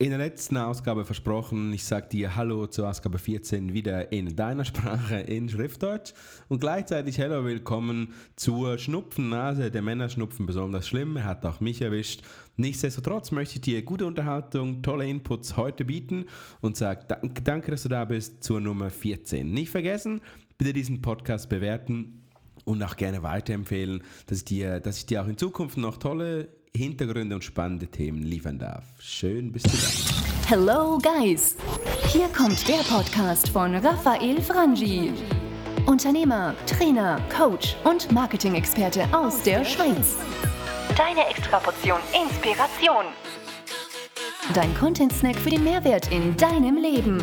In der letzten Ausgabe versprochen, ich sage dir Hallo zur Ausgabe 14 wieder in deiner Sprache in Schriftdeutsch und gleichzeitig Hallo willkommen zur Schnupfennase. Der Männerschnupfen besonders schlimm, er hat auch mich erwischt. Nichtsdestotrotz möchte ich dir gute Unterhaltung, tolle Inputs heute bieten und sage danke, danke, dass du da bist zur Nummer 14. Nicht vergessen, bitte diesen Podcast bewerten und auch gerne weiterempfehlen, dass ich dir, dass ich dir auch in Zukunft noch tolle Hintergründe und spannende Themen liefern darf. Schön bist du da. Hello Guys! Hier kommt der Podcast von Raphael Frangi. Unternehmer, Trainer, Coach und Marketing-Experte aus der Schweiz. Deine Extraportion Inspiration. Dein Content-Snack für den Mehrwert in deinem Leben.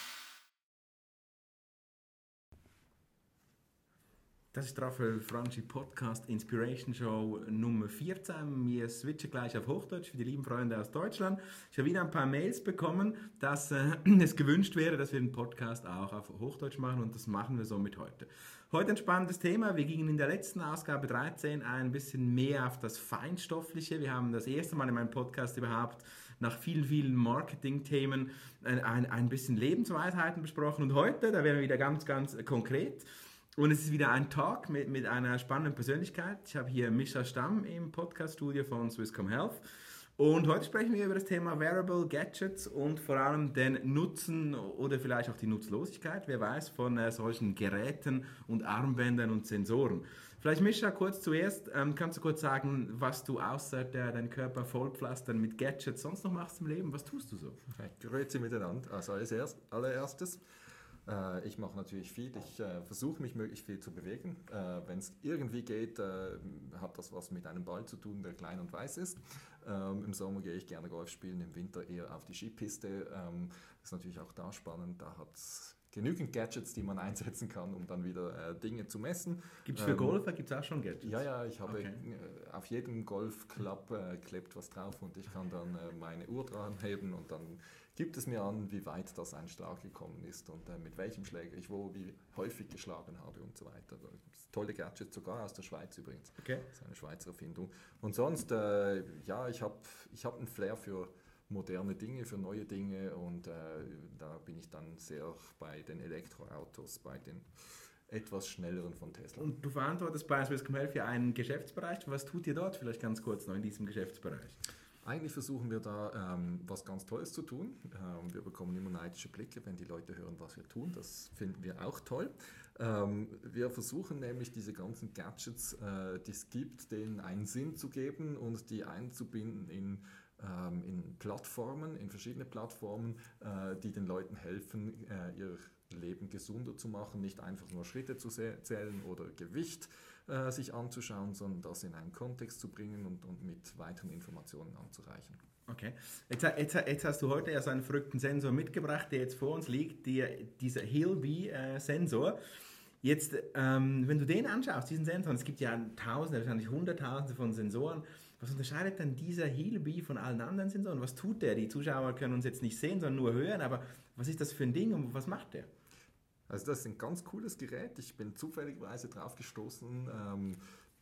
Das ist Raphael Franchi Podcast Inspiration Show Nummer 14. Wir switchen gleich auf Hochdeutsch für die lieben Freunde aus Deutschland. Ich habe wieder ein paar Mails bekommen, dass äh, es gewünscht wäre, dass wir den Podcast auch auf Hochdeutsch machen und das machen wir somit heute. Heute ein spannendes Thema. Wir gingen in der letzten Ausgabe 13 ein bisschen mehr auf das Feinstoffliche. Wir haben das erste Mal in meinem Podcast überhaupt nach vielen, vielen Marketing-Themen ein, ein, ein bisschen Lebensweisheiten besprochen und heute, da werden wir wieder ganz, ganz konkret. Und es ist wieder ein Talk mit, mit einer spannenden Persönlichkeit. Ich habe hier Mischa Stamm im Podcast-Studio von Swisscom Health. Und heute sprechen wir über das Thema Wearable Gadgets und vor allem den Nutzen oder vielleicht auch die Nutzlosigkeit, wer weiß, von äh, solchen Geräten und Armbändern und Sensoren. Vielleicht Mischa, kurz zuerst, ähm, kannst du kurz sagen, was du außer der, deinen Körper vollpflastern mit Gadgets sonst noch machst im Leben? Was tust du so? Grüezi miteinander. Also als erst, allererstes äh, ich mache natürlich viel, ich äh, versuche mich möglichst viel zu bewegen. Äh, Wenn es irgendwie geht, äh, hat das was mit einem Ball zu tun, der klein und weiß ist. Ähm, Im Sommer gehe ich gerne Golf spielen, im Winter eher auf die Skipiste. Ähm, ist natürlich auch da spannend, da hat es genügend Gadgets, die man einsetzen kann, um dann wieder äh, Dinge zu messen. Gibt es für ähm, Golfer gibt's auch schon Gadgets? Ja, ja, ich habe okay. äh, auf jedem Golfclub äh, klebt was drauf und ich kann dann äh, meine Uhr dran heben und dann gibt es mir an, wie weit das ein Schlag gekommen ist und äh, mit welchem Schläger ich wo, wie häufig geschlagen habe und so weiter. Tolle Gadgets, sogar aus der Schweiz übrigens. Okay. Das ist eine Schweizer Erfindung. Und sonst, ja, ich habe ich hab einen Flair für moderne Dinge, für neue Dinge und äh, da bin ich dann sehr bei den Elektroautos, bei den etwas schnelleren von Tesla. Und du verantwortest bei Swisscom Health ja einen Geschäftsbereich. Was tut ihr dort vielleicht ganz kurz noch in diesem Geschäftsbereich? Eigentlich versuchen wir da ähm, was ganz Tolles zu tun. Ähm, wir bekommen immer neidische Blicke, wenn die Leute hören, was wir tun. Das finden wir auch toll. Ähm, wir versuchen nämlich diese ganzen Gadgets, äh, die es gibt, denen einen Sinn zu geben und die einzubinden in ähm, in Plattformen, in verschiedene Plattformen, äh, die den Leuten helfen, äh, ihr Leben gesunder zu machen, nicht einfach nur Schritte zu zählen oder Gewicht äh, sich anzuschauen, sondern das in einen Kontext zu bringen und, und mit weiteren Informationen anzureichen. Okay. Jetzt, jetzt, jetzt, hast du heute ja so einen verrückten Sensor mitgebracht, der jetzt vor uns liegt, die, dieser Hillbee-Sensor. Jetzt, ähm, wenn du den anschaust, diesen Sensor, es gibt ja Tausende, wahrscheinlich Hunderttausende von Sensoren, was unterscheidet dann dieser Healbee von allen anderen Sensoren? Was tut der? Die Zuschauer können uns jetzt nicht sehen, sondern nur hören, aber was ist das für ein Ding und was macht der? Also das ist ein ganz cooles Gerät. Ich bin zufälligerweise drauf gestoßen. Ähm,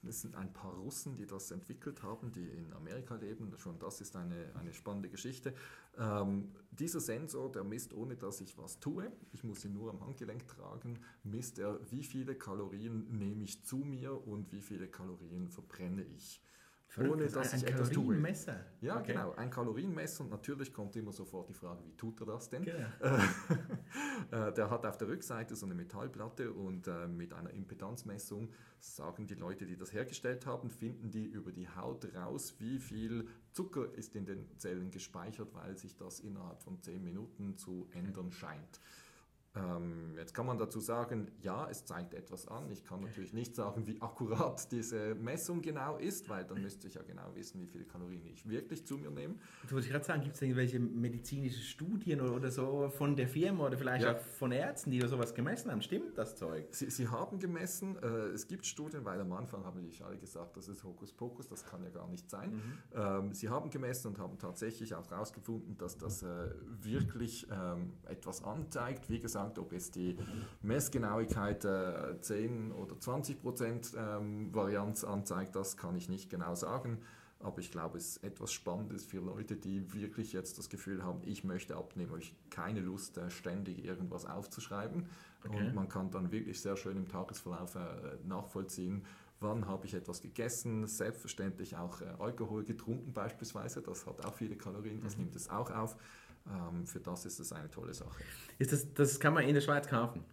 es sind ein paar Russen, die das entwickelt haben, die in Amerika leben. Schon das ist eine, eine spannende Geschichte. Ähm, dieser Sensor, der misst, ohne dass ich was tue, ich muss ihn nur am Handgelenk tragen, misst er, wie viele Kalorien nehme ich zu mir und wie viele Kalorien verbrenne ich. Verrückt, ohne dass ein, ich ein etwas tue. Kalorienmesser. Ja, okay. genau, ein Kalorienmesser und natürlich kommt immer sofort die Frage, wie tut er das denn? Genau. Äh, der hat auf der Rückseite so eine Metallplatte und äh, mit einer Impedanzmessung sagen die Leute, die das hergestellt haben, finden die über die Haut raus, wie viel Zucker ist in den Zellen gespeichert, weil sich das innerhalb von 10 Minuten zu ändern scheint. Ähm, jetzt kann man dazu sagen, ja, es zeigt etwas an. Ich kann natürlich nicht sagen, wie akkurat diese Messung genau ist, weil dann müsste ich ja genau wissen, wie viele Kalorien ich wirklich zu mir nehme. Du wollte gerade sagen, gibt es irgendwelche medizinische Studien oder, oder, so von der Firma oder vielleicht ja. auch von Ärzten, die sowas gemessen haben? Stimmt das Zeug? Sie, sie haben gemessen, äh, es gibt Studien, weil am Anfang haben natürlich alle gesagt, das ist Hokuspokus, das kann ja gar nicht sein. Mhm. Ähm, sie haben gemessen und haben tatsächlich auch herausgefunden, dass das äh, wirklich ähm, etwas anzeigt. Wie gesagt, ob jetzt die Messgenauigkeit äh, 10 oder 20 Prozent ähm, Varianz anzeigt, das kann ich nicht genau sagen. Aber ich glaube, es ist etwas Spannendes für Leute, die wirklich jetzt das Gefühl haben, ich möchte abnehmen, habe ich keine Lust, äh, ständig irgendwas aufzuschreiben. Okay. Und man kann dann wirklich sehr schön im Tagesverlauf äh, nachvollziehen, wann habe ich etwas gegessen, selbstverständlich auch äh, Alkohol getrunken beispielsweise, das hat auch viele Kalorien, das mhm. nimmt es auch auf. Ähm, für das ist es eine tolle Sache. Ist das, das kann man in der Schweiz kaufen?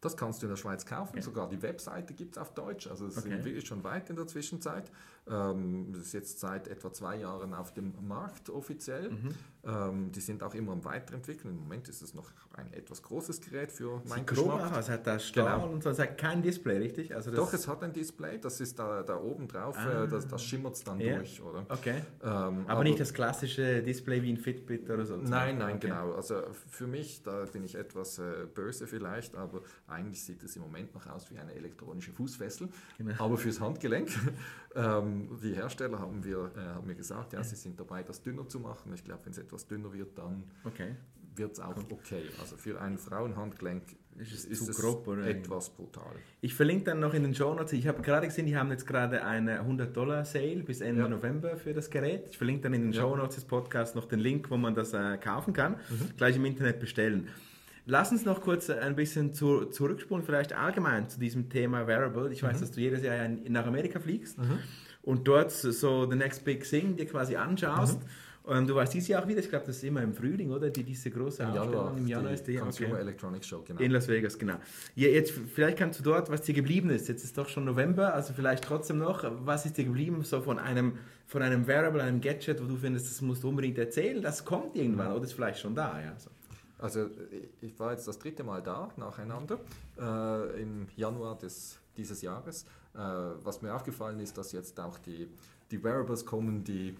Das kannst du in der Schweiz kaufen, okay. sogar die Webseite gibt es auf Deutsch, also es okay. sind wirklich schon weit in der Zwischenzeit. Ähm, das ist jetzt seit etwa zwei Jahren auf dem Markt offiziell. Mhm. Ähm, die sind auch immer am Weiterentwickeln. Im Moment ist es noch ein etwas großes Gerät für mein Geschmack. Aus, es hat da Stahl genau. und so, es hat kein Display, richtig? Also Doch, es hat ein Display, das ist da, da oben drauf, äh, ah. das, das schimmert dann ja. durch, oder? Okay. Ähm, aber, aber, nicht das klassische Display wie ein Fitbit oder so? Nein, nein, okay. genau. Also für mich, da bin ich etwas äh, böse vielleicht, aber eigentlich sieht es im Moment noch aus wie eine elektronische Fußfessel, genau. aber fürs Handgelenk. Ähm, die Hersteller haben, wir, äh, haben mir gesagt, ja, sie sind dabei, das dünner zu machen. Ich glaube, wenn es etwas dünner wird, dann okay. Wird es auch okay. Also für ein Frauenhandgelenk ist es, ist es grob, etwas brutal. Ich verlinke dann noch in den Show Notes. Ich habe gerade gesehen, die haben jetzt gerade eine 100 Dollar Sale bis Ende ja. November für das Gerät. Ich verlinke dann in den ja. Show Notes des Podcasts noch den Link, wo man das äh, kaufen kann. Mhm. Gleich im Internet bestellen. Lass uns noch kurz ein bisschen zu, zurückspulen, vielleicht allgemein zu diesem Thema Wearable. Ich weiß, mhm. dass du jedes Jahr nach Amerika fliegst mhm. und dort so The Next Big Thing dir quasi anschaust. Mhm. Und du warst dieses Jahr auch wieder, ich glaube, das ist immer im Frühling, oder? Die, diese große Im Januar, Im Januar ist die Consumer okay. Electronics Show, genau. In Las Vegas, genau. Ja, jetzt, vielleicht kannst du dort, was dir geblieben ist. Jetzt ist doch schon November, also vielleicht trotzdem noch, was ist dir geblieben so von einem, von einem Wearable, einem Gadget, wo du findest, das musst du unbedingt erzählen, das kommt irgendwann, oder ist vielleicht schon da, ja. So. Also ich war jetzt das dritte Mal da, nacheinander, äh, im Januar des, dieses Jahres. Äh, was mir aufgefallen ist, dass jetzt auch die, die Wearables kommen, die,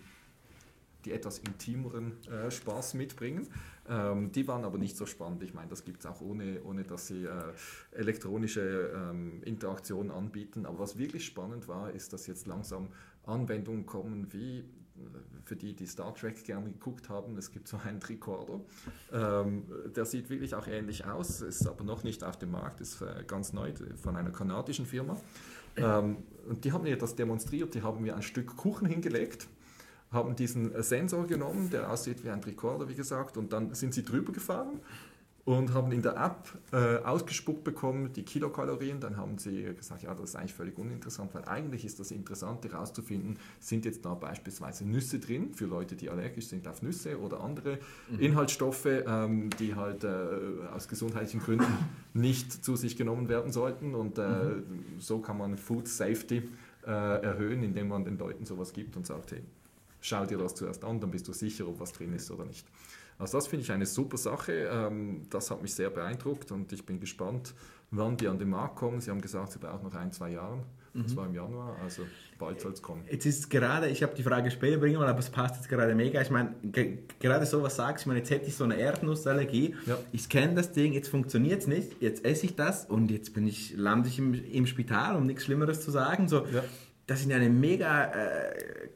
die etwas intimeren äh, Spaß mitbringen. Ähm, die waren aber nicht so spannend. Ich meine, das gibt es auch ohne, ohne, dass sie äh, elektronische ähm, Interaktionen anbieten. Aber was wirklich spannend war, ist, dass jetzt langsam Anwendungen kommen wie für die, die Star Trek gerne geguckt haben, es gibt so einen Tricorder. Ähm, der sieht wirklich auch ähnlich aus, ist aber noch nicht auf dem Markt, ist äh, ganz neu von einer kanadischen Firma. Ähm, und die haben mir das demonstriert, die haben mir ein Stück Kuchen hingelegt, haben diesen Sensor genommen, der aussieht wie ein Tricorder, wie gesagt, und dann sind sie drüber gefahren und haben in der App äh, ausgespuckt bekommen die Kilokalorien. Dann haben sie gesagt, ja, das ist eigentlich völlig uninteressant, weil eigentlich ist das Interessante herauszufinden, sind jetzt da beispielsweise Nüsse drin für Leute, die allergisch sind auf Nüsse oder andere mhm. Inhaltsstoffe, ähm, die halt äh, aus gesundheitlichen Gründen nicht zu sich genommen werden sollten. Und äh, mhm. so kann man Food Safety äh, erhöhen, indem man den Leuten sowas gibt und sagt, hey, schau dir das zuerst an, dann bist du sicher, ob was drin ist oder nicht. Also das finde ich eine super Sache. Ähm, das hat mich sehr beeindruckt und ich bin gespannt, wann die an den Markt kommen. Sie haben gesagt, sie brauchen noch ein, zwei Jahre. Das mhm. war im Januar, also bald soll es kommen. Jetzt ist gerade, ich habe die Frage später bringen wollen, aber es passt jetzt gerade mega. Ich meine, gerade so was sagst, ich meine, jetzt hätte ich so eine Erdnussallergie, ja. ich scanne das Ding, jetzt funktioniert es nicht, jetzt esse ich das und jetzt bin ich, lande ich im, im Spital, um nichts Schlimmeres zu sagen. So, ja. Das sind eine mega äh,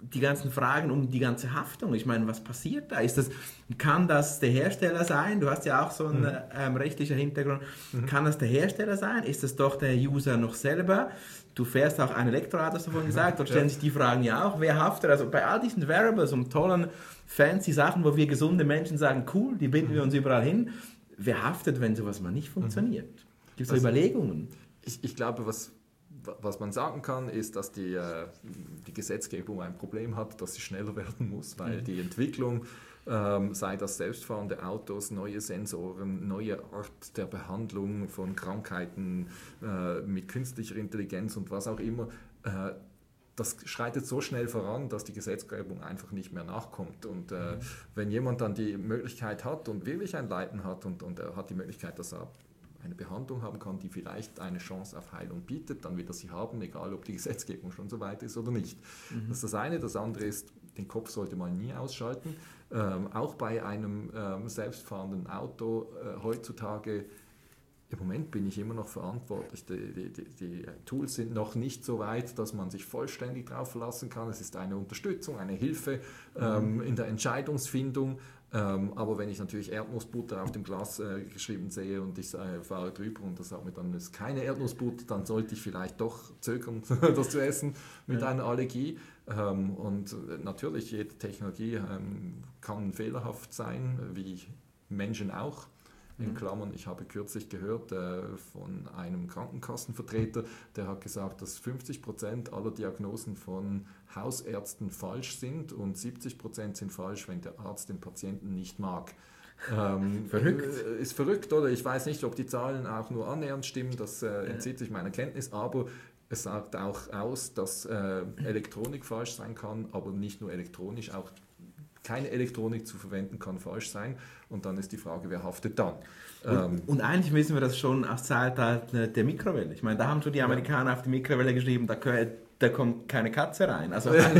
die ganzen Fragen um die ganze Haftung. Ich meine, was passiert da? Ist das, kann das der Hersteller sein? Du hast ja auch so einen mhm. ähm, rechtlichen Hintergrund. Mhm. Kann das der Hersteller sein? Ist das doch der User noch selber? Du fährst auch ein Elektroauto, hast du vorhin gesagt. Dort stellen ja. sich die Fragen ja auch. Wer haftet? Also bei all diesen Variables und tollen, fancy Sachen, wo wir gesunde Menschen sagen, cool, die binden mhm. wir uns überall hin. Wer haftet, wenn sowas mal nicht funktioniert? Gibt es da Überlegungen? Ich, ich glaube, was was man sagen kann, ist, dass die, äh, die Gesetzgebung ein Problem hat, dass sie schneller werden muss, weil mhm. die Entwicklung, ähm, sei das selbstfahrende Autos, neue Sensoren, neue Art der Behandlung von Krankheiten äh, mit künstlicher Intelligenz und was auch immer, äh, das schreitet so schnell voran, dass die Gesetzgebung einfach nicht mehr nachkommt. Und äh, wenn jemand dann die Möglichkeit hat und wirklich ein Leiden hat und, und er hat die Möglichkeit, dass er eine Behandlung haben kann, die vielleicht eine Chance auf Heilung bietet, dann wird er sie haben, egal ob die Gesetzgebung schon so weit ist oder nicht. Mhm. Das ist das eine. Das andere ist, den Kopf sollte man nie ausschalten. Ähm, auch bei einem ähm, selbstfahrenden Auto äh, heutzutage im Moment bin ich immer noch verantwortlich. Die, die, die, die, Tools sind noch nicht so weit, dass man sich vollständig darauf verlassen kann. Es ist eine Unterstützung, eine Hilfe ähm, in der Entscheidungsfindung. Ähm, aber wenn ich natürlich Erdnussbutter auf dem Glas äh, geschrieben sehe und ich äh, fahre drüber und das sagt mir dann, es ist keine Erdnussbutter, dann sollte ich vielleicht doch zögern, das zu essen mit ja. einer Allergie. Ähm, und natürlich, jede Technologie ähm, kann fehlerhaft sein, wie Menschen auch in mhm. Klammern, ich habe kürzlich gehört äh, von einem Krankenkassenvertreter, der hat gesagt, dass 50 Prozent aller Diagnosen von Hausärzten falsch sind und 70 Prozent sind falsch, wenn der Arzt den Patienten nicht mag. Ähm, verrückt. Äh, ist verrückt, oder? Ich weiß nicht, ob die Zahlen auch nur annähernd stimmen, das äh, entzieht sich meiner Kenntnis, aber es sagt auch aus, dass äh, Elektronik falsch sein kann, aber nicht nur elektronisch, auch keine Elektronik zu verwenden kann falsch sein. Und dann ist die Frage, wer haftet dann? Und, ähm, und eigentlich wissen wir das schon aus Zeitalter der Mikrowelle. Ich meine, da haben schon die Amerikaner ja. auf die Mikrowelle geschrieben, da, da kommt keine Katze rein. Also ja,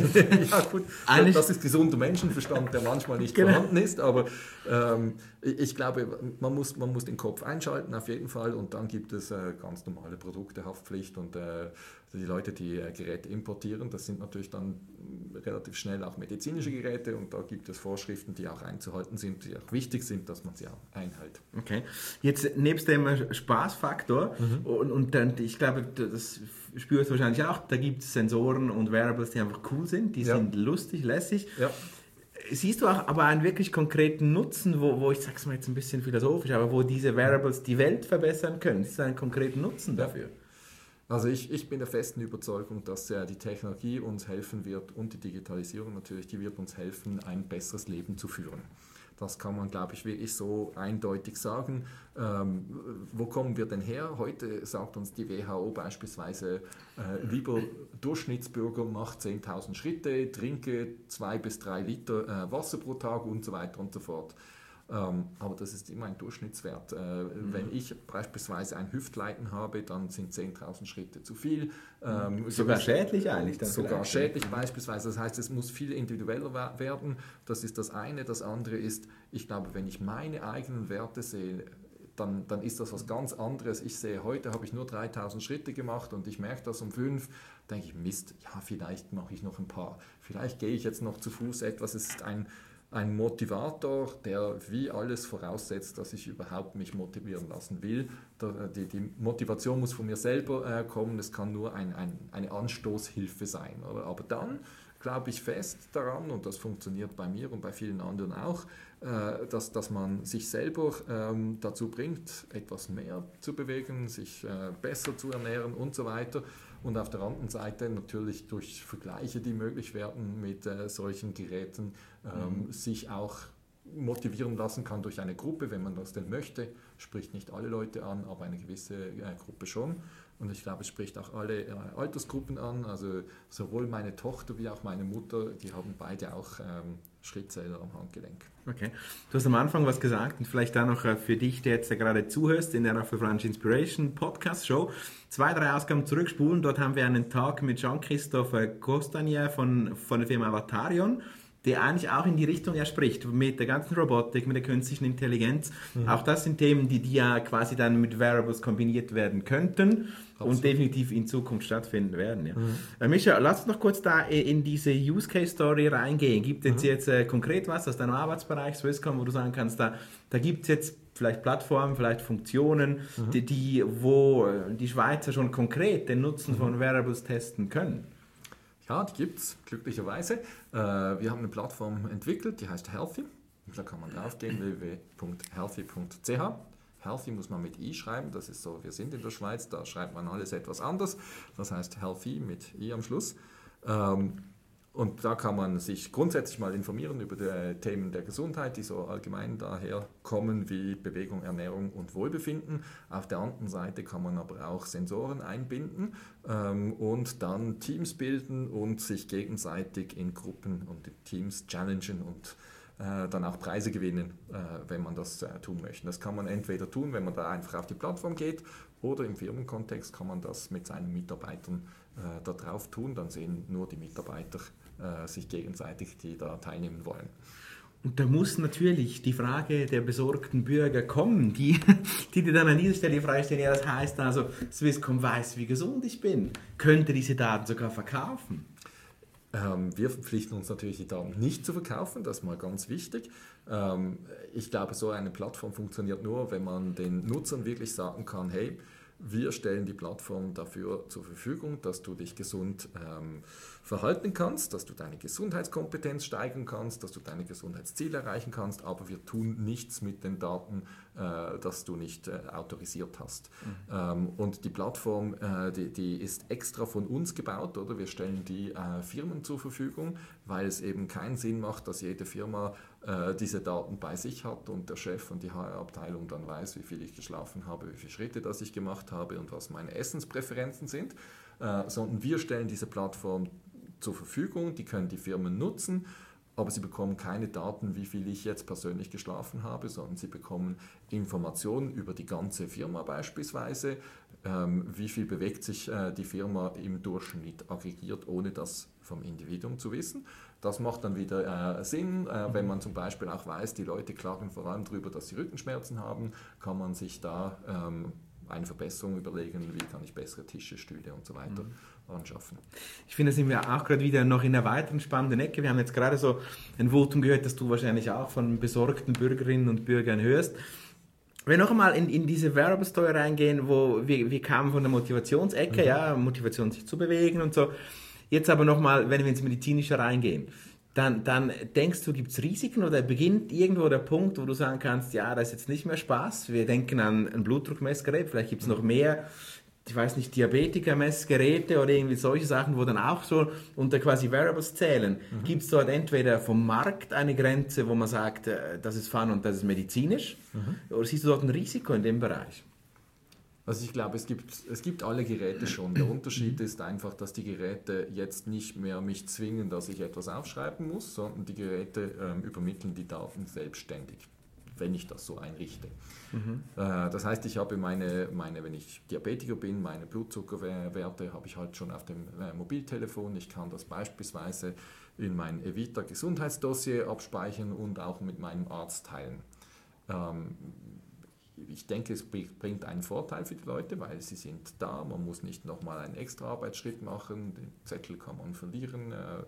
gut, eigentlich, das ist gesunder Menschenverstand, der manchmal nicht genau. vorhanden ist, aber ähm, ich glaube, man muss, man muss den Kopf einschalten auf jeden Fall und dann gibt es äh, ganz normale Produktehaftpflicht und äh, die Leute, die äh, Geräte importieren, das sind natürlich dann relativ schnell auch medizinische Geräte und da gibt es Vorschriften, die auch einzuhalten sind, die auch wichtig sind, dass man sie auch einhält. Okay. Jetzt nebst dem Spaßfaktor mhm. und, und dann, ich glaube, das spürst du wahrscheinlich auch, da gibt es Sensoren und Wearables, die einfach cool sind, die ja. sind lustig, lässig. Ja. Siehst du auch aber einen wirklich konkreten Nutzen, wo, wo ich sag's mal jetzt ein bisschen philosophisch, aber wo diese Wearables die Welt verbessern können? Siehst du einen konkreten Nutzen dafür? Also ich, ich bin der festen Überzeugung, dass äh, die Technologie uns helfen wird und die Digitalisierung natürlich, die wird uns helfen, ein besseres Leben zu führen. Das kann man, glaube ich, wirklich so eindeutig sagen. Ähm, wo kommen wir denn her? Heute sagt uns die WHO beispielsweise, äh, lieber Durchschnittsbürger macht 10.000 Schritte, trinke zwei bis drei Liter äh, Wasser pro Tag und so weiter und so fort. Ähm, aber das ist immer ein Durchschnittswert. Äh, mhm. Wenn ich beispielsweise ein Hüftleiden habe, dann sind 10.000 Schritte zu viel. Ähm, sogar schädlich eigentlich? Dann sogar schädlich beispielsweise. Das heißt, es muss viel individueller werden. Das ist das eine. Das andere ist, ich glaube, wenn ich meine eigenen Werte sehe, dann, dann ist das was ganz anderes. Ich sehe, heute habe ich nur 3000 Schritte gemacht und ich merke das um fünf, denke ich, Mist, ja, vielleicht mache ich noch ein paar. Vielleicht gehe ich jetzt noch zu Fuß etwas. Es ist ein ein Motivator, der wie alles voraussetzt, dass ich überhaupt mich motivieren lassen will. Die, die Motivation muss von mir selber äh, kommen, es kann nur ein, ein, eine Anstoßhilfe sein. Oder? Aber dann glaube ich fest daran, und das funktioniert bei mir und bei vielen anderen auch, äh, dass, dass man sich selber ähm, dazu bringt, etwas mehr zu bewegen, sich äh, besser zu ernähren und so weiter und auf der anderen Seite natürlich durch Vergleiche, die möglich werden mit äh, solchen Geräten, ähm, mhm. sich auch motivieren lassen kann durch eine Gruppe, wenn man das denn möchte. Spricht nicht alle Leute an, aber eine gewisse äh, Gruppe schon. Und ich glaube, es spricht auch alle äh, Altersgruppen an. Also sowohl meine Tochter wie auch meine Mutter, die haben beide auch ähm, Schrittzähler am Handgelenk. Okay. Du hast am Anfang was gesagt und vielleicht da noch äh, für dich, der jetzt gerade zuhörst in der Afro French Inspiration Podcast Show. Zwei, drei Ausgaben zurückspulen. Dort haben wir einen Tag mit Jean-Christophe Costanier von, von der Firma Avatarion der eigentlich auch in die Richtung ja spricht, mit der ganzen Robotik, mit der künstlichen Intelligenz. Mhm. Auch das sind Themen, die, die ja quasi dann mit Variables kombiniert werden könnten. Absolut. und definitiv in Zukunft stattfinden werden. Ja. Mhm. Äh, Micha, lass uns noch kurz da in diese Use Case Story reingehen. Gibt es mhm. jetzt äh, konkret was aus deinem Arbeitsbereich Swisscom, wo du sagen kannst, da, da gibt es jetzt vielleicht Plattformen, vielleicht Funktionen, mhm. die, die, wo äh, die Schweizer schon konkret den Nutzen von Variables testen können? Ja, die gibt es glücklicherweise. Äh, wir haben eine Plattform entwickelt, die heißt Healthy. Da kann man draufgehen, www.healthy.ch. Healthy muss man mit I schreiben, das ist so, wir sind in der Schweiz, da schreibt man alles etwas anders. Das heißt Healthy mit I am Schluss. Ähm, und da kann man sich grundsätzlich mal informieren über die Themen der Gesundheit, die so allgemein daher kommen wie Bewegung, Ernährung und Wohlbefinden. Auf der anderen Seite kann man aber auch Sensoren einbinden ähm, und dann Teams bilden und sich gegenseitig in Gruppen und Teams challengen und äh, dann auch Preise gewinnen, äh, wenn man das äh, tun möchte. Das kann man entweder tun, wenn man da einfach auf die Plattform geht oder im Firmenkontext kann man das mit seinen Mitarbeitern da drauf tun. Dann sehen nur die Mitarbeiter äh, sich gegenseitig, die da teilnehmen wollen. Und da muss natürlich die Frage der besorgten Bürger kommen, die, die dir dann an dieser Stelle die Frage stellen, ja, das heißt also, Swisscom weiß, wie gesund ich bin, könnte diese Daten sogar verkaufen. Ähm, wir verpflichten uns natürlich, die Daten nicht zu verkaufen, das ist mal ganz wichtig. Ähm, ich glaube, so eine Plattform funktioniert nur, wenn man den Nutzern wirklich sagen kann, hey, wir stellen die Plattform dafür zur Verfügung, dass du dich gesund ähm, verhalten kannst, dass du deine Gesundheitskompetenz steigern kannst, dass du deine Gesundheitsziele erreichen kannst, aber wir tun nichts mit den Daten, äh, das du nicht äh, autorisiert hast. Mhm. Ähm, und die Plattform, äh, die, die, ist extra von uns gebaut, oder? Wir stellen die äh, Firmen zur Verfügung, weil es eben keinen Sinn macht, dass jede Firma äh, diese Daten bei sich hat und der Chef und die HR-Abteilung dann weiß, wie viel ich geschlafen habe, wie viele Schritte das ich gemacht habe und was meine Essenspräferenzen sind, äh, sondern wir stellen diese Plattform zur Verfügung, die können die Firmen nutzen, aber sie bekommen keine Daten, wie viel ich jetzt persönlich geschlafen habe, sondern sie bekommen Informationen über die ganze Firma beispielsweise, wie viel bewegt sich äh, die Firma im Durchschnitt aggregiert, ohne das vom Individuum zu wissen. Das macht dann wieder äh, Sinn, äh, wenn man zum Beispiel auch weiß, die Leute klagen vor allem darüber, dass sie Rückenschmerzen haben, kann man sich da ähm, eine Verbesserung überlegen, wie kann ich bessere Tische, Stühle und so weiter mhm. anschaffen. Ich finde, da sind wir auch gerade wieder noch in einer weiteren spannenden Ecke. Wir haben jetzt gerade so ein Votum gehört, das du wahrscheinlich auch von besorgten Bürgerinnen und Bürgern hörst. Wenn wir noch einmal in, in diese Wearable Store reingehen, wo wir, wir kamen von der Motivationsecke, mhm. ja, Motivation sich zu bewegen und so. Jetzt aber nochmal, wenn wir ins Medizinische reingehen, dann, dann denkst du, gibt es Risiken oder beginnt irgendwo der Punkt, wo du sagen kannst, ja, das ist jetzt nicht mehr Spaß. Wir denken an ein Blutdruckmessgerät, vielleicht gibt es noch mehr, ich weiß nicht, Diabetiker-Messgeräte oder irgendwie solche Sachen, wo dann auch so unter quasi Variables zählen. Mhm. Gibt es dort entweder vom Markt eine Grenze, wo man sagt, äh, das ist Fun und das ist medizinisch? Mhm. Oder siehst du dort ein Risiko in dem Bereich? Also ich glaube, es gibt, es gibt alle Geräte schon. Der Unterschied ist einfach, dass die Geräte jetzt nicht mehr mich zwingen, dass ich etwas aufschreiben muss, sondern die Geräte ähm, übermitteln die Daten selbstständig, wenn ich das so einrichte. Mhm. Das heißt, ich habe meine, meine, wenn ich Diabetiker bin, meine Blutzuckerwerte habe ich halt schon auf dem äh, Mobiltelefon. Ich kann das beispielsweise in mein Evita Gesundheitsdossier abspeichern und auch mit meinem Arzt teilen. Ähm, ich denke, es bringt einen Vorteil für die Leute, weil sie sind da, man muss nicht nochmal einen extra Arbeitsschritt machen, den Zettel kann man verlieren, äh,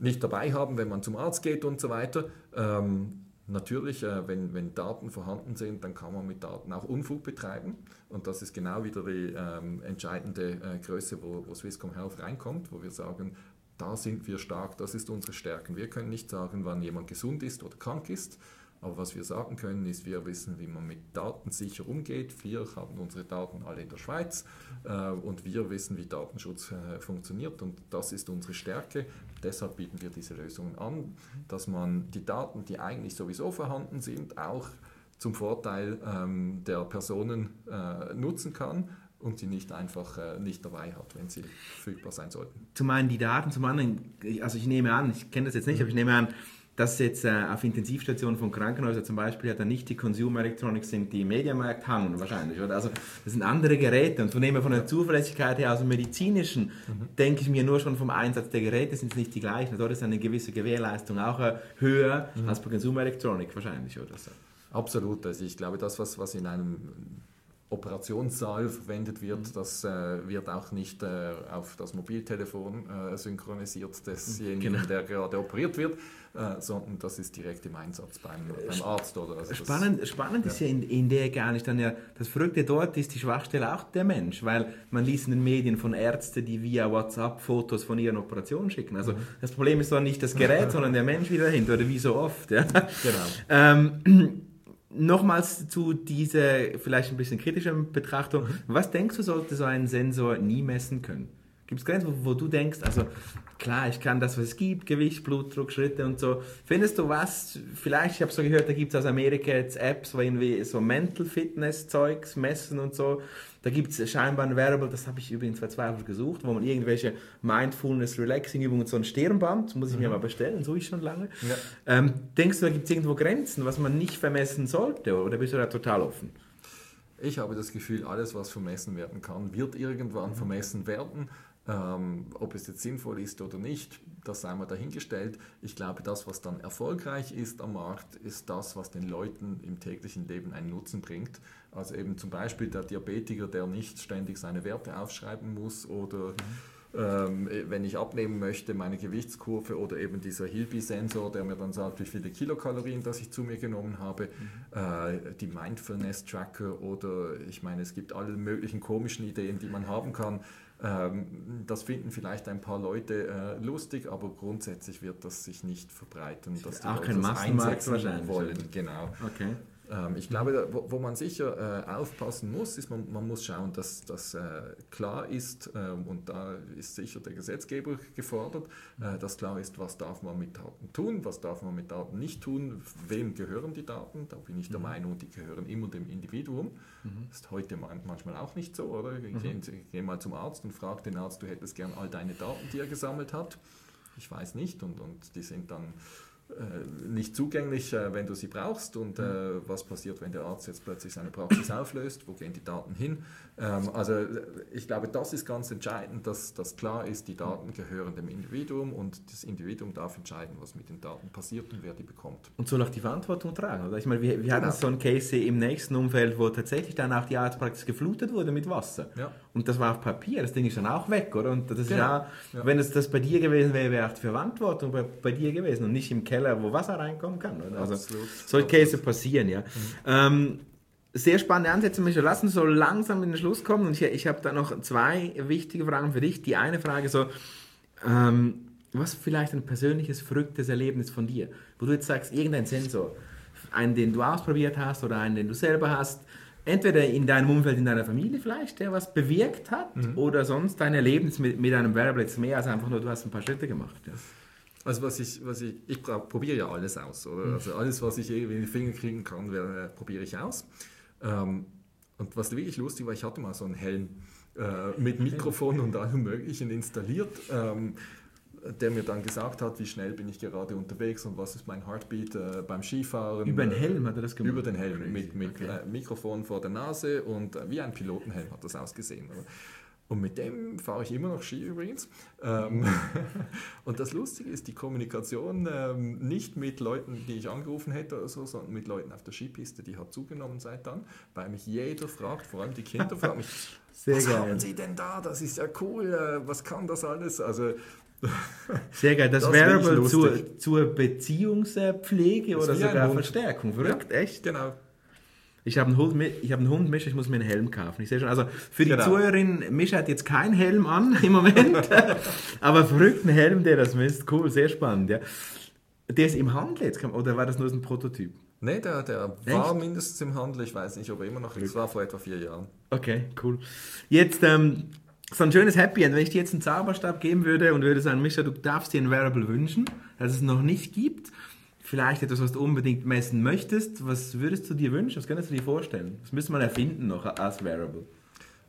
nicht dabei haben, wenn man zum Arzt geht und so weiter. Ähm, natürlich, äh, wenn, wenn Daten vorhanden sind, dann kann man mit Daten auch Unfug betreiben und das ist genau wieder die ähm, entscheidende äh, Größe, wo, wo Swisscom Health reinkommt, wo wir sagen, da sind wir stark, das ist unsere Stärken. Wir können nicht sagen, wann jemand gesund ist oder krank ist, aber was wir sagen können, ist, wir wissen, wie man mit Daten sicher umgeht. Wir haben unsere Daten alle in der Schweiz äh, und wir wissen, wie Datenschutz äh, funktioniert und das ist unsere Stärke. Deshalb bieten wir diese Lösungen an, dass man die Daten, die eigentlich sowieso vorhanden sind, auch zum Vorteil ähm, der Personen äh, nutzen kann und sie nicht einfach äh, nicht dabei hat, wenn sie verfügbar sein sollten. Zum einen die Daten, zum anderen, also ich nehme an, ich kenne das jetzt nicht, aber ich nehme an, dass jetzt äh, auf Intensivstationen von Krankenhäusern zum Beispiel ja dann nicht die Consumer Electronics sind, die im Mediamarkt hangen wahrscheinlich, oder? Also das sind andere Geräte und von dem her von der Zuverlässigkeit her, also medizinischen, mhm. denke ich mir nur schon vom Einsatz der Geräte sind es nicht die gleichen. Dort ist eine gewisse Gewährleistung auch äh, höher mhm. als bei Consumer Electronics wahrscheinlich, oder so. Absolut, also ich glaube, das, was, was in einem Operationssaal verwendet wird, mhm. das äh, wird auch nicht äh, auf das Mobiltelefon äh, synchronisiert desjenigen, genau. der gerade operiert wird, äh, sondern das ist direkt im Einsatz beim, beim Arzt. Oder also spannend das, spannend ja. ist ja in, in der gar nicht dann ja, das Verrückte dort ist die Schwachstelle auch der Mensch, weil man liest in den Medien von Ärzten, die via WhatsApp Fotos von ihren Operationen schicken. Also mhm. das Problem ist doch nicht das Gerät, sondern der Mensch wieder dahinter, oder wie so oft. Ja. Genau. Ähm, Nochmals zu dieser vielleicht ein bisschen kritischen Betrachtung. Mhm. Was denkst du, sollte so ein Sensor nie messen können? Gibt es Grenzen, wo, wo, du denkst, also klar, ich kann das, was es gibt, Gewicht, Blutdruck, Schritte und so. Findest du was, vielleicht, ich habe so gehört, da gibt es aus Amerika jetzt Apps, wo irgendwie so Mental Fitness Zeugs messen und so. Da gibt es scheinbar ein Wearable, das habe ich übrigens verzweifelt gesucht, wo man irgendwelche Mindfulness, Relaxing Übungen, so ein Stirnband, muss ich mhm. mir mal bestellen, suche ich schon lange. Ja. Ähm, denkst du, da gibt es irgendwo Grenzen, was man nicht vermessen sollte oder bist du da total offen? Ich habe das Gefühl, alles, was vermessen werden kann, wird irgendwann mhm. vermessen werden. Ähm, ob es jetzt sinnvoll ist oder nicht, das sei mal dahingestellt. Ich glaube, das, was dann erfolgreich ist am Markt, ist das, was den Leuten im täglichen Leben einen Nutzen bringt. Also eben zum Beispiel der Diabetiker, der nicht ständig seine Werte aufschreiben muss oder ähm, wenn ich abnehmen möchte, meine Gewichtskurve oder eben dieser Hilby-Sensor, der mir dann sagt, wie viele Kilokalorien das ich zu mir genommen habe, mhm. äh, die Mindfulness-Tracker oder ich meine, es gibt alle möglichen komischen Ideen, die man haben kann. Ähm, das finden vielleicht ein paar Leute äh, lustig, aber grundsätzlich wird das sich nicht verbreiten, dass die Auch Leute kein das einsetzen wollen. Genau. Okay. Ähm, ich glaube, wo, wo man sicher äh, aufpassen muss, ist, man, man muss schauen, dass das äh, klar ist, ähm, und da ist sicher der Gesetzgeber gefordert, äh, dass klar ist, was darf man mit Daten tun, was darf man mit Daten nicht tun, wem gehören die Daten. Da bin ich der mhm. Meinung, die gehören immer dem Individuum. Mhm. Das ist heute manchmal auch nicht so, oder? Mhm. Geh, geh mal zum Arzt und frag den Arzt, du hättest gern all deine Daten, die er gesammelt hat. Ich weiß nicht, und, und die sind dann nicht zugänglich, äh, wenn du sie brauchst und äh, was passiert, wenn der Arzt jetzt plötzlich seine Praxis auflöst, wo gehen die Daten hin. Ähm, also ich glaube, das ist ganz entscheidend, dass, dass klar ist, die Daten gehören dem Individuum und das Individuum darf entscheiden, was mit den Daten passiert und wer die bekommt. Und soll auch die Verantwortung tragen. Oder? Ich meine, wir, wir hatten genau. so einen Case im nächsten Umfeld, wo tatsächlich dann auch die Arztpraxis geflutet wurde mit Wasser. Ja. Und das war auf Papier, das Ding ist dann auch weg, oder? Und das genau. ist ja, ja, wenn es das bei dir gewesen wäre, wäre auch die Verantwortung bei, bei dir gewesen und nicht im Keller wo Wasser reinkommen kann. Oder? Also Absolut. solche Cases passieren, ja. Mhm. Ähm, sehr spannende Ansätze, Michael. Lass uns so langsam in den Schluss kommen. Und ich, ich habe da noch zwei wichtige Fragen für dich. Die eine Frage so, ähm, was vielleicht ein persönliches, verrücktes Erlebnis von dir, wo du jetzt sagst, irgendein Sensor, einen, den du ausprobiert hast oder einen, den du selber hast, entweder in deinem Umfeld, in deiner Familie vielleicht, der was bewirkt hat, mhm. oder sonst dein Erlebnis mit, mit einem Wearable jetzt mehr als einfach nur, du hast ein paar Schritte gemacht. Ja. Also was ich, was ich, ich probiere ja alles aus, oder? Mhm. Also alles, was ich irgendwie in die Finger kriegen kann, äh, probiere ich aus. Ähm, und was wirklich lustig war, ich hatte mal so einen Helm äh, mit Mikrofon und allem Möglichen installiert, ähm, der mir dann gesagt hat, wie schnell bin ich gerade unterwegs und was ist mein Heartbeat äh, beim Skifahren. Über den Helm hat er das gemacht? Über den Helm, mit, mit okay. Mikrofon vor der Nase und wie ein Pilotenhelm hat das ausgesehen. Oder? Und mit dem fahre ich immer noch Ski übrigens. Ähm, und das Lustige ist, die Kommunikation ähm, nicht mit Leuten, die ich angerufen hätte oder so, sondern mit Leuten auf der Skipiste, die hat zugenommen seit dann, weil mich jeder fragt, vor allem die Kinder fragen mich, Sehr was geil. haben Sie denn da? Das ist ja cool, äh, was kann das alles? Also sehr geil. Das, das Variable zur, zur Beziehungspflege oder sogar Verstärkung. Verrückt, ja, echt? Genau. Ich habe einen, Hund, ich hab einen Hund, Mischa, ich muss mir einen Helm kaufen. Ich sehe schon, also für die genau. Zuhörerin, Mischa hat jetzt keinen Helm an im Moment, aber verrückt ein Helm, der das misst. Cool, sehr spannend. Ja. Der ist im Handel jetzt, oder war das nur ein Prototyp? Nein, der, der war mindestens im Handel. Ich weiß nicht, ob er immer noch ist. Das war vor etwa vier Jahren. Okay, cool. Jetzt ähm, so ein schönes Happy End. Wenn ich dir jetzt einen Zauberstab geben würde und würde sagen, Mischa, du darfst dir ein Wearable wünschen, das es noch nicht gibt vielleicht etwas, was du unbedingt messen möchtest, was würdest du dir wünschen? Was könntest du dir vorstellen? Was müsste man erfinden noch als Wearable?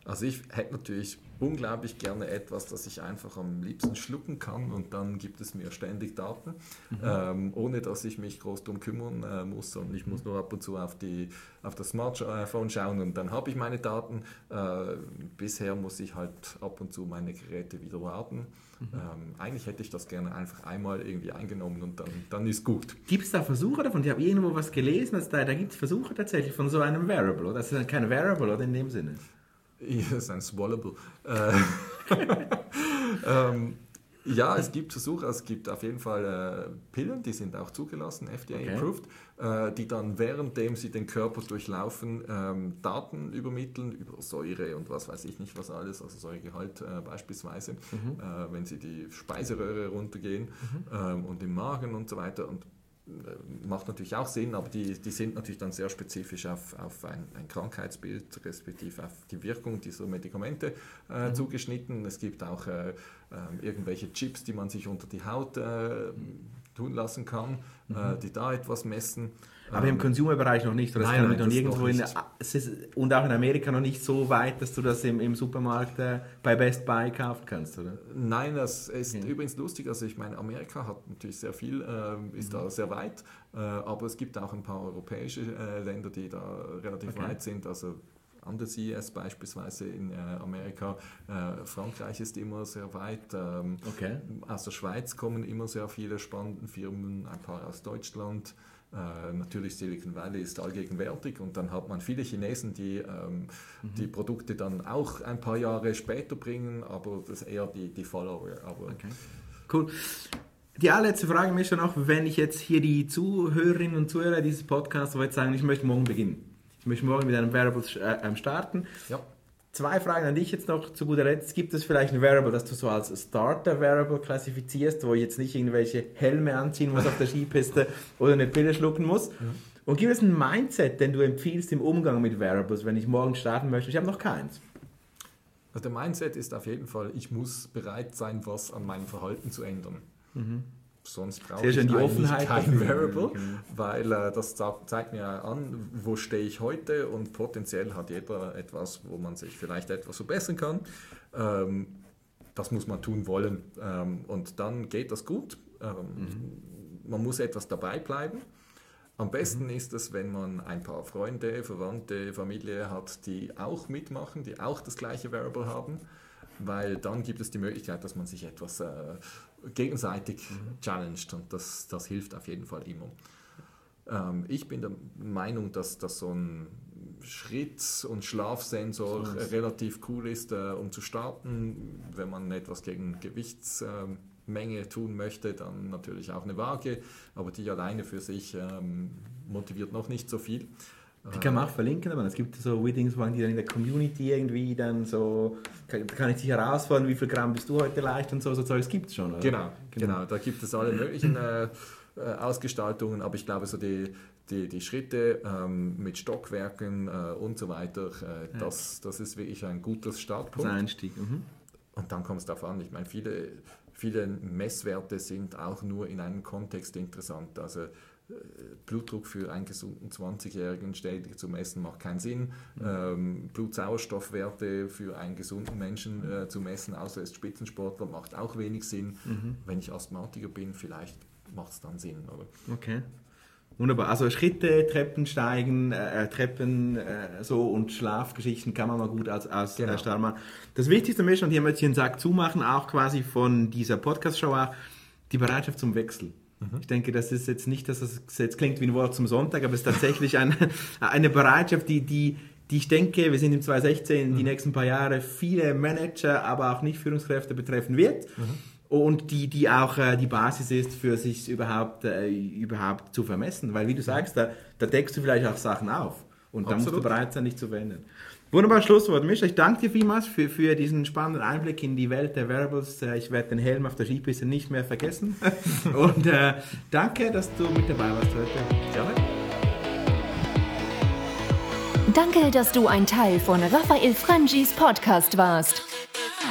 Also ich hätte natürlich unglaublich gerne etwas, das ich einfach am liebsten schlucken kann und dann gibt es mir ständig Daten, mhm. ähm, ohne dass ich mich groß darum kümmern äh, muss und ich muss nur ab und zu auf, die, auf das Smartphone schauen und dann habe ich meine Daten. Äh, bisher muss ich halt ab und zu meine Geräte wieder warten. Mhm. Ähm, eigentlich hätte ich das gerne einfach einmal irgendwie eingenommen und dann, dann ist gut. Gibt es da Versuche davon? Ich habe irgendwo was gelesen, dass da, da gibt es Versuche tatsächlich von so einem Wearable, oder? Das ist kein Wearable, oder in dem Sinne? Ja, das ist ein Swallowable. Äh, ähm, ja, es gibt Versuche, es gibt auf jeden Fall äh, Pillen, die sind auch zugelassen, FDA okay. approved, äh, die dann währenddem sie den Körper durchlaufen, ähm, Daten übermitteln über Säure und was weiß ich nicht was alles, also Säuregehalt äh, beispielsweise, mhm. Äh, wenn sie die Speiseröhre runtergehen mhm. ähm, und im Magen und so weiter. Und macht natürlich auch Sinn, aber die, die sind natürlich dann sehr spezifisch auf, auf ein, ein Krankheitsbild, respektive auf die Wirkung dieser Medikamente äh, mhm. zugeschnitten. Es gibt auch äh, äh, irgendwelche Chips, die man sich unter die Haut äh, tun lassen kann, äh, mhm. die da etwas messen. Aber im ähm, Consumer-Bereich noch nicht. Oder nein, nein, noch nirgendwo noch in, ist, und auch in Amerika noch nicht so weit, dass du das im, im Supermarkt äh, bei Best Buy kaufen kannst, oder? Nein, das ist okay. übrigens lustig. Also ich meine, Amerika hat natürlich sehr viel, äh, ist mhm. da sehr weit, äh, aber es gibt auch ein paar europäische äh, Länder, die da relativ okay. weit sind. Also an der CES beispielsweise in äh, Amerika. Äh, Frankreich ist immer sehr weit. Ähm, okay. Aus der Schweiz kommen immer sehr viele spannende Firmen, ein paar aus Deutschland. Äh, natürlich Silicon Valley ist allgegenwärtig und dann hat man viele Chinesen, die ähm, mhm. die Produkte dann auch ein paar Jahre später bringen, aber das ist eher die, die Follower. Aber okay. Cool. Die allerletzte Frage ist dann auch, wenn ich jetzt hier die Zuhörerinnen und Zuhörer dieses Podcasts jetzt sagen, ich möchte morgen beginnen. Ich möchte morgen mit einem Variable äh, ähm, starten. Ja. Zwei Fragen an dich jetzt noch zu guter Letzt. Gibt es vielleicht ein Variable, das du so als Starter-Variable klassifizierst, wo ich jetzt nicht irgendwelche Helme anziehen muss auf der Skipiste oder eine Pille schlucken muss? Mhm. Und gibt es ein Mindset, den du empfiehlst im Umgang mit Variables, wenn ich morgen starten möchte? Ich habe noch keins. Also der Mindset ist auf jeden Fall, ich muss bereit sein, was an meinem Verhalten zu ändern. Mhm sonst brauche ich die Offenheit kein Variable, genau. weil äh, das zeigt mir an, wo stehe ich heute und potenziell hat jeder etwas, wo man sich vielleicht etwas verbessern kann. Ähm, das muss man tun wollen ähm, und dann geht das gut. Ähm, mhm. Man muss etwas dabei bleiben. Am besten mhm. ist es, wenn man ein paar Freunde, Verwandte, Familie hat, die auch mitmachen, die auch das gleiche Variable haben, weil dann gibt es die Möglichkeit, dass man sich etwas äh, gegenseitig mhm. challenged und das, das hilft auf jeden Fall immer. Ähm, ich bin der Meinung, dass das so ein Schritt- und Schlafsensor so relativ cool ist, äh, um zu starten. Wenn man etwas gegen Gewichtsmenge äh, tun möchte, dann natürlich auch eine Waage, aber die alleine für sich ähm, motiviert noch nicht so viel. Die kann man auch verlinken, aber es gibt so Weddings, die dann in der Community irgendwie dann so, kann, kann ich dich herausfordern, wie viel Gramm bist du heute leicht und so, so Zeug gibt es schon, oder? Genau, genau, genau, da gibt es alle möglichen äh, äh, Ausgestaltungen, aber ich glaube so die, die, die Schritte ähm, mit Stockwerken äh, und so weiter, äh, ja. das, das ist wirklich ein guter Startpunkt. Das Einstieg. Mhm. Und dann kommt es darauf an, ich meine, viele, viele Messwerte sind auch nur in einem Kontext interessant, also Blutdruck für einen gesunden 20-Jährigen ständig zu messen macht keinen Sinn. Mhm. Ähm, Blutsauerstoffwerte für einen gesunden Menschen äh, zu messen, außer er ist Spitzensportler, macht auch wenig Sinn. Mhm. Wenn ich Asthmatiker bin, vielleicht macht es dann Sinn. Oder? Okay. Wunderbar. Also Schritte, Treppen steigen, äh, äh, Treppen äh, so und Schlafgeschichten kann man mal gut als, als genau. Start machen. Das Wichtigste ist, und hier möchte ich einen Sack zumachen, auch quasi von dieser Podcast-Show auch, die Bereitschaft zum Wechsel. Ich denke, das ist jetzt nicht, dass das jetzt klingt wie ein Wort zum Sonntag, aber es ist tatsächlich eine, eine Bereitschaft, die, die, die ich denke, wir sind im 2016, mhm. die nächsten paar Jahre viele Manager, aber auch nicht Führungskräfte betreffen wird. Mhm. Und die, die auch äh, die Basis ist, für sich überhaupt, äh, überhaupt zu vermessen. Weil, wie du sagst, da, da deckst du vielleicht auch Sachen auf. Und da musst du bereit sein, dich zu verändern. Wunderbares Schlusswort, Mischa. Ich danke dir vielmals für, für diesen spannenden Einblick in die Welt der Wearables. Äh, ich werde den Helm auf der Skipiste nicht mehr vergessen. Und äh, danke, dass du mit dabei warst heute. Gerne. Danke, dass du ein Teil von Raphael Frangis Podcast warst.